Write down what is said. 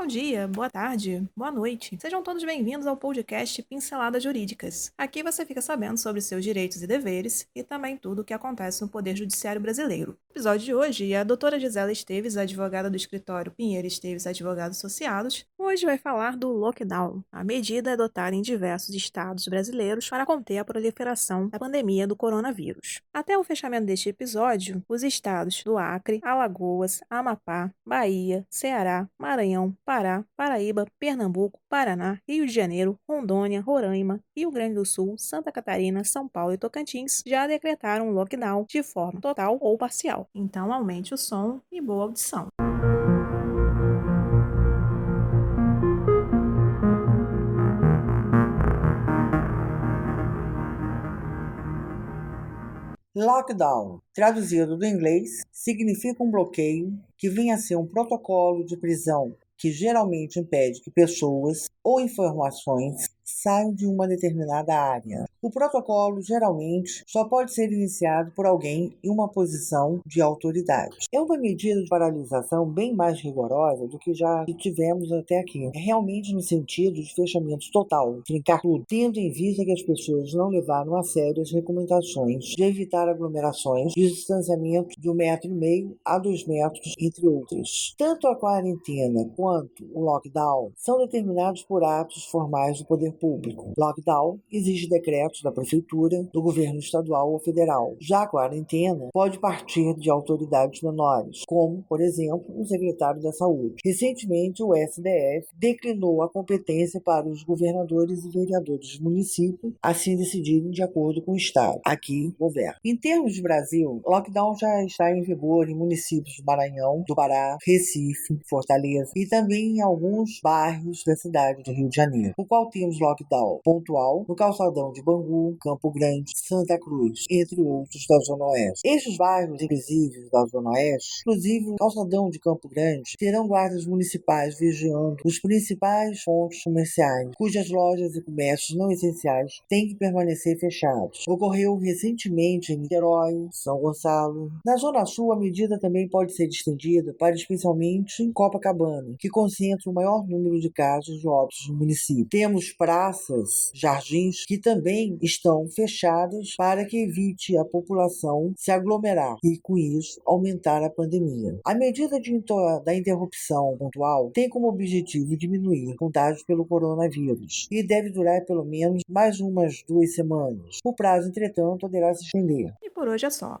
Bom dia, boa tarde, boa noite. Sejam todos bem-vindos ao podcast Pinceladas Jurídicas. Aqui você fica sabendo sobre seus direitos e deveres e também tudo o que acontece no Poder Judiciário Brasileiro. No episódio de hoje, a doutora Gisela Esteves, advogada do escritório Pinheiro Esteves Advogados Associados, hoje vai falar do lockdown, a medida adotada em diversos estados brasileiros para conter a proliferação da pandemia do coronavírus. Até o fechamento deste episódio, os estados do Acre, Alagoas, Amapá, Bahia, Ceará, Maranhão, Pará, Paraíba, Pernambuco, Paraná, Rio de Janeiro, Rondônia, Roraima, Rio Grande do Sul, Santa Catarina, São Paulo e Tocantins já decretaram lockdown de forma total ou parcial. Então aumente o som e boa audição. Lockdown, traduzido do inglês, significa um bloqueio que vem a ser um protocolo de prisão que geralmente impede que pessoas ou informações saiam de uma determinada área. O protocolo geralmente só pode ser iniciado por alguém em uma posição de autoridade. É uma medida de paralisação bem mais rigorosa do que já tivemos até aqui. É realmente no sentido de fechamento total, trincar tudo, tendo em vista que as pessoas não levaram a sério as recomendações de evitar aglomerações, de distanciamento de um metro e meio a dois metros, entre outras. Tanto a quarentena quanto o lockdown são determinados por atos formais do poder público. Lockdown exige decretos da prefeitura, do governo estadual ou federal. Já a quarentena pode partir de autoridades menores, como, por exemplo, o secretário da Saúde. Recentemente, o SDF declinou a competência para os governadores e vereadores do município assim decidirem de acordo com o estado. Aqui, governo. Em termos de Brasil, lockdown já está em vigor em municípios do Maranhão, do Pará, Recife, Fortaleza e também em alguns bairros da cidade do Rio de Janeiro, o qual temos lockdown pontual no calçadão de Bangu, Campo Grande, Santa Cruz, entre outros da Zona Oeste. Estes bairros invisíveis da Zona Oeste, inclusive o calçadão de Campo Grande, terão guardas municipais vigiando os principais pontos comerciais, cujas lojas e comércios não essenciais têm que permanecer fechados. Ocorreu recentemente em Niterói, São Gonçalo. Na Zona Sul, a medida também pode ser estendida para especialmente Copacabana, que concentra o maior número de casos de no município. Temos praças, jardins que também estão fechadas para que evite a população se aglomerar e, com isso, aumentar a pandemia. A medida de, da interrupção pontual tem como objetivo diminuir contágios pelo coronavírus e deve durar pelo menos mais umas duas semanas. O prazo, entretanto, poderá se estender. E por hoje é só.